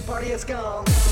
party has gone.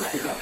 Yeah.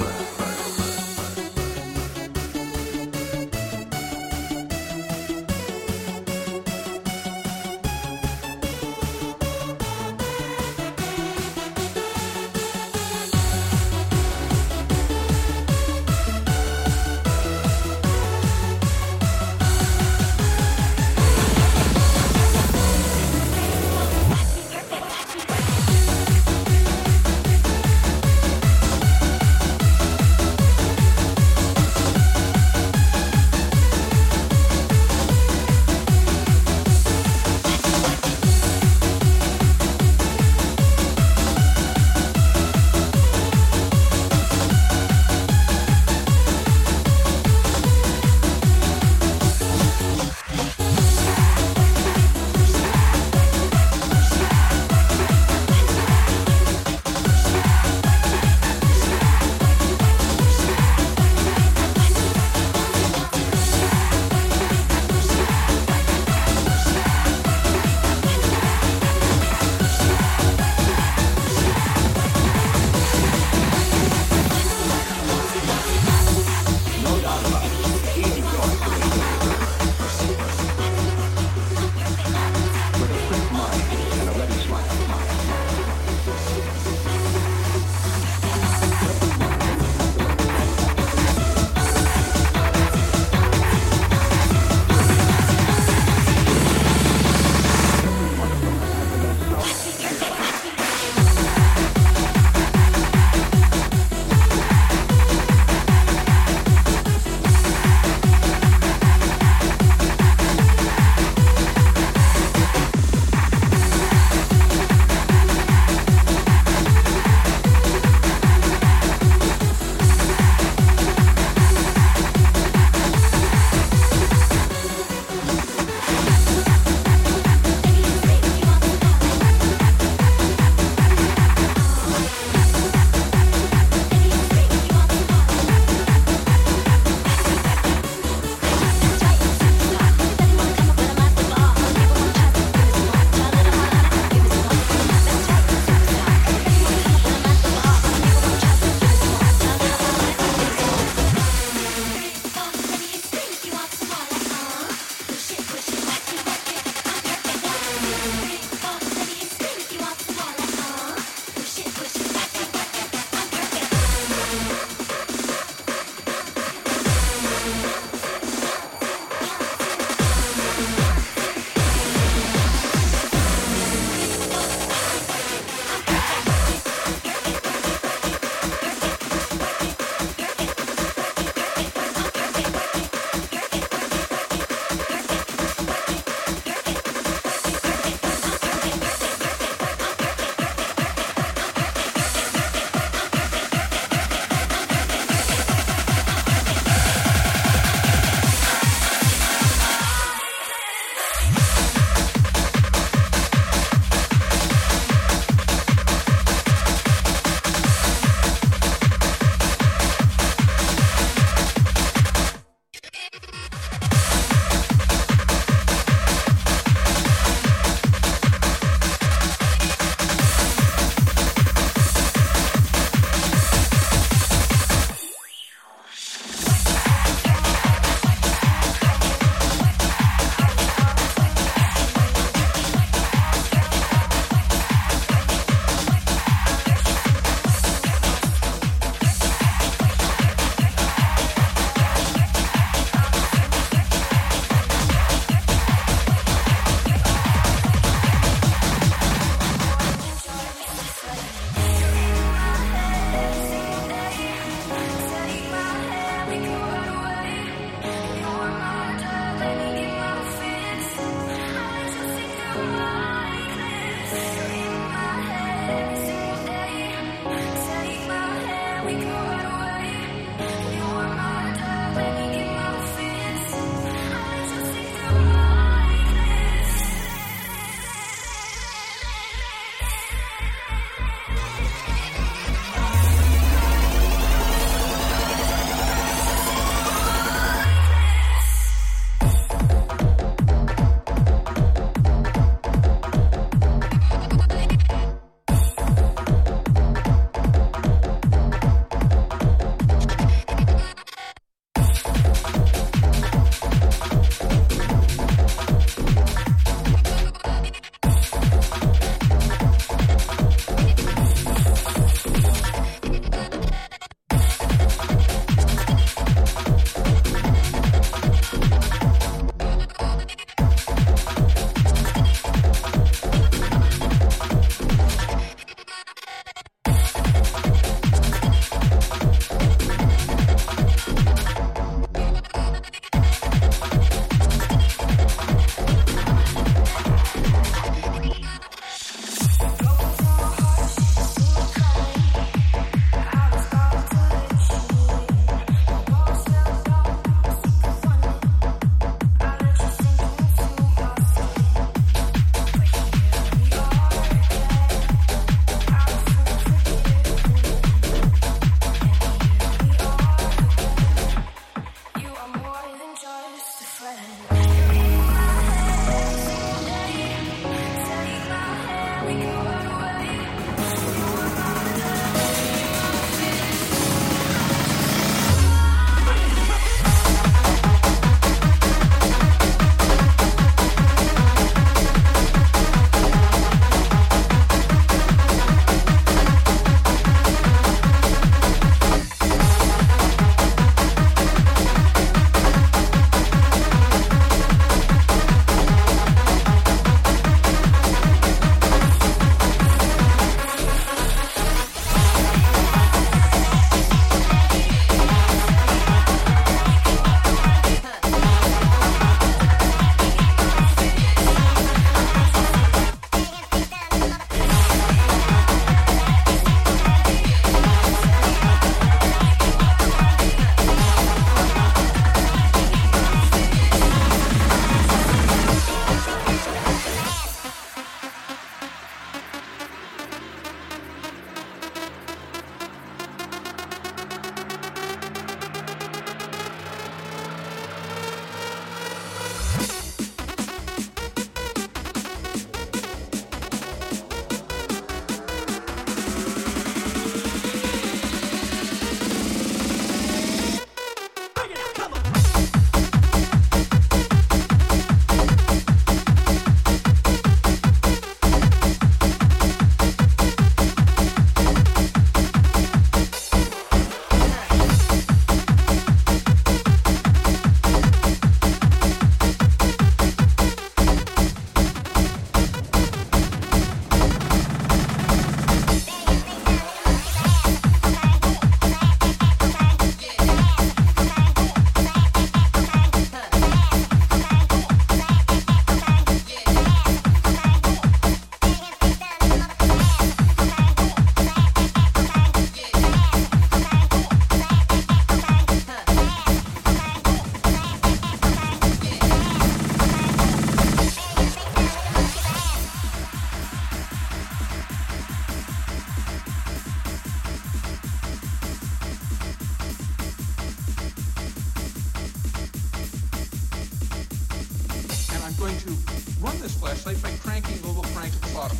Flashlight by cranking little crank at the bottom.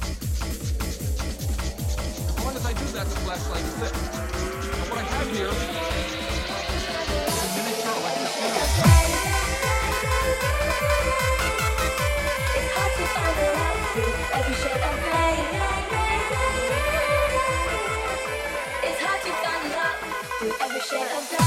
As long as I do that, the flashlight is lit. But what I have here is a miniature electric to light every shade of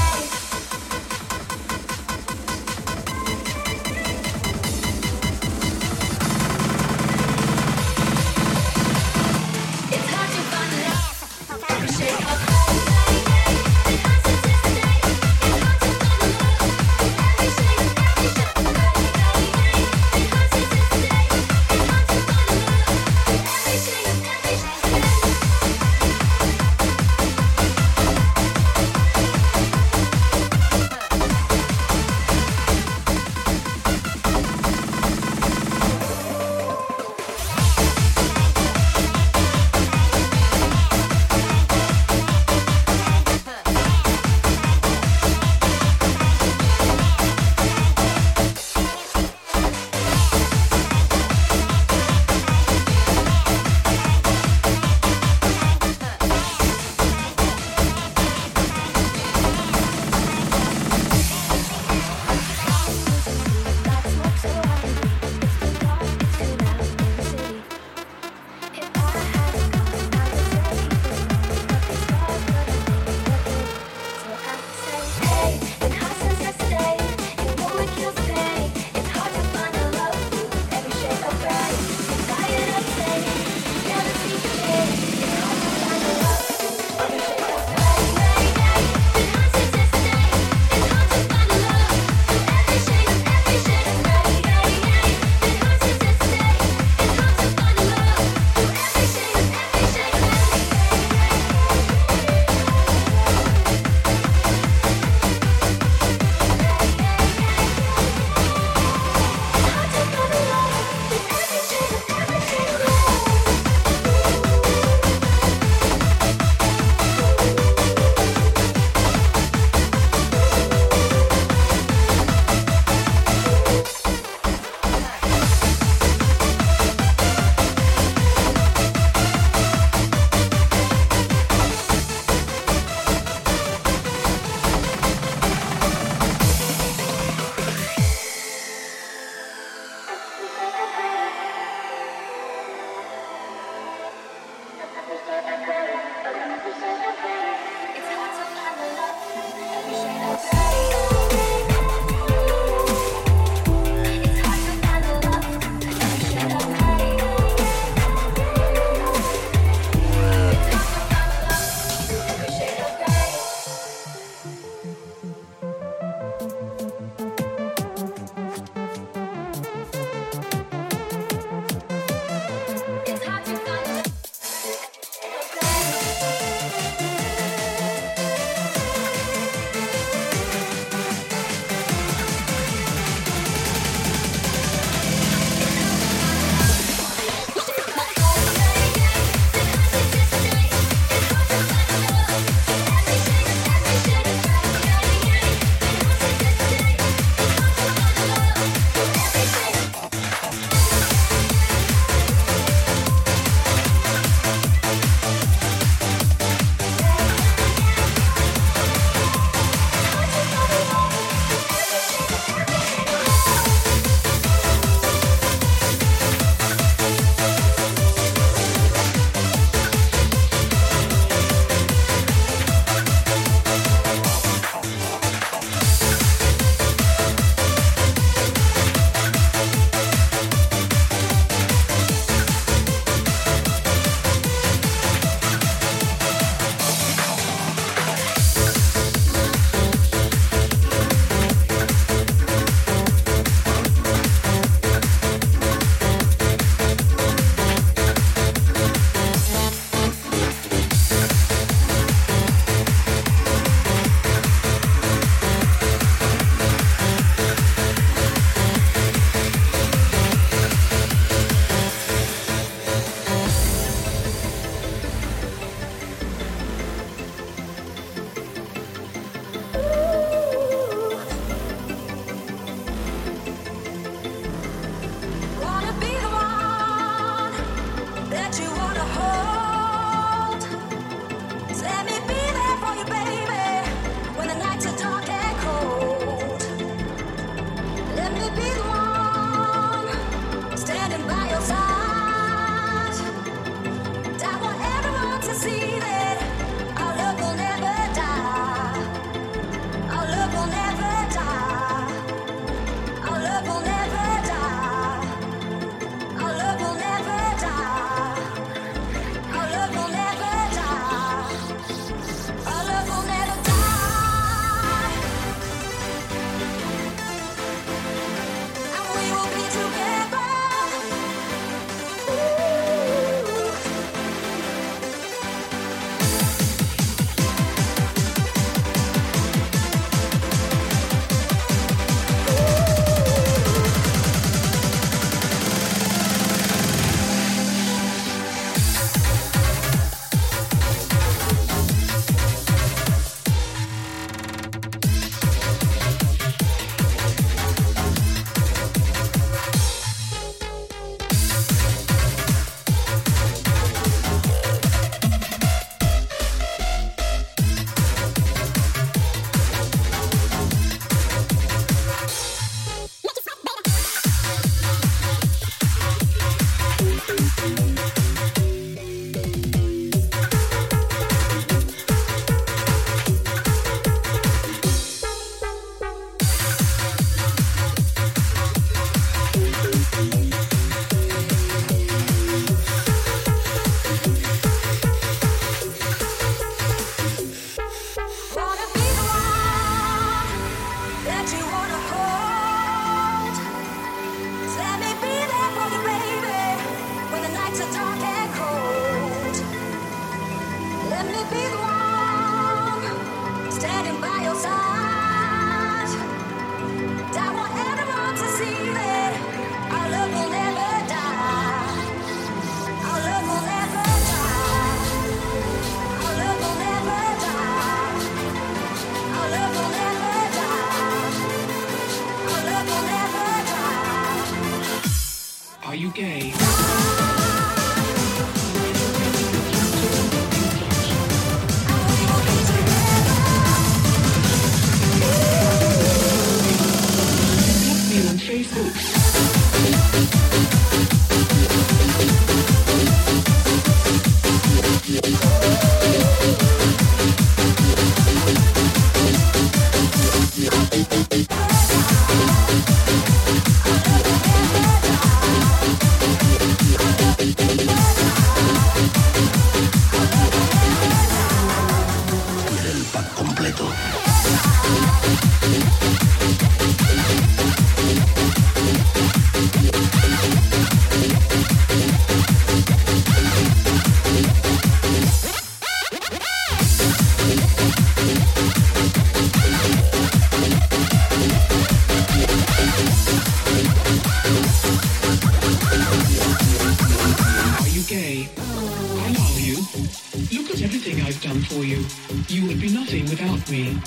Look at everything I've done for you. You would be nothing without me.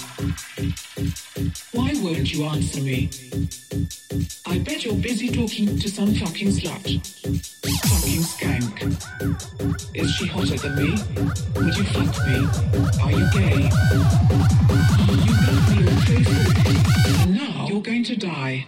Why won't you answer me? I bet you're busy talking to some fucking slut. Fucking skank. Is she hotter than me? Would you fuck me? Are you gay? You blocked me on Facebook. And now you're going to die.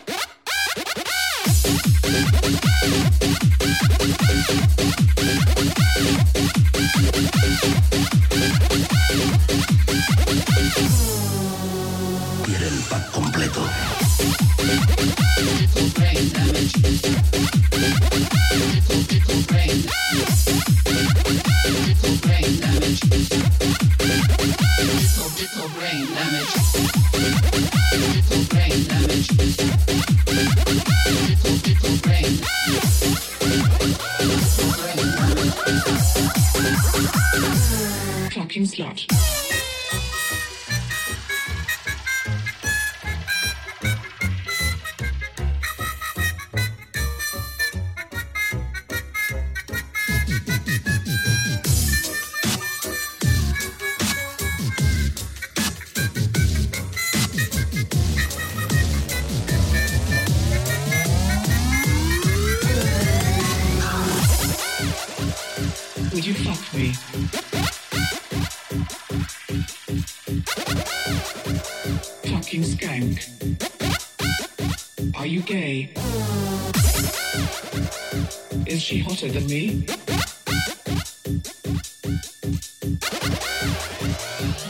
she hotter than me?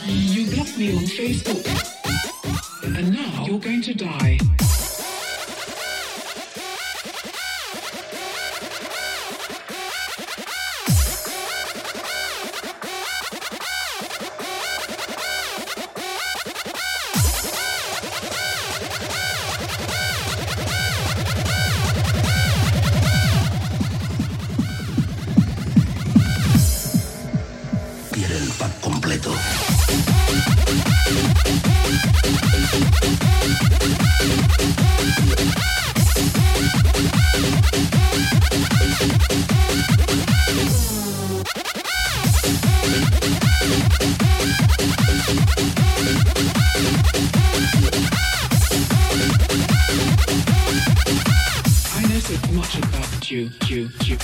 You got me on Facebook. secret much about you, you, you.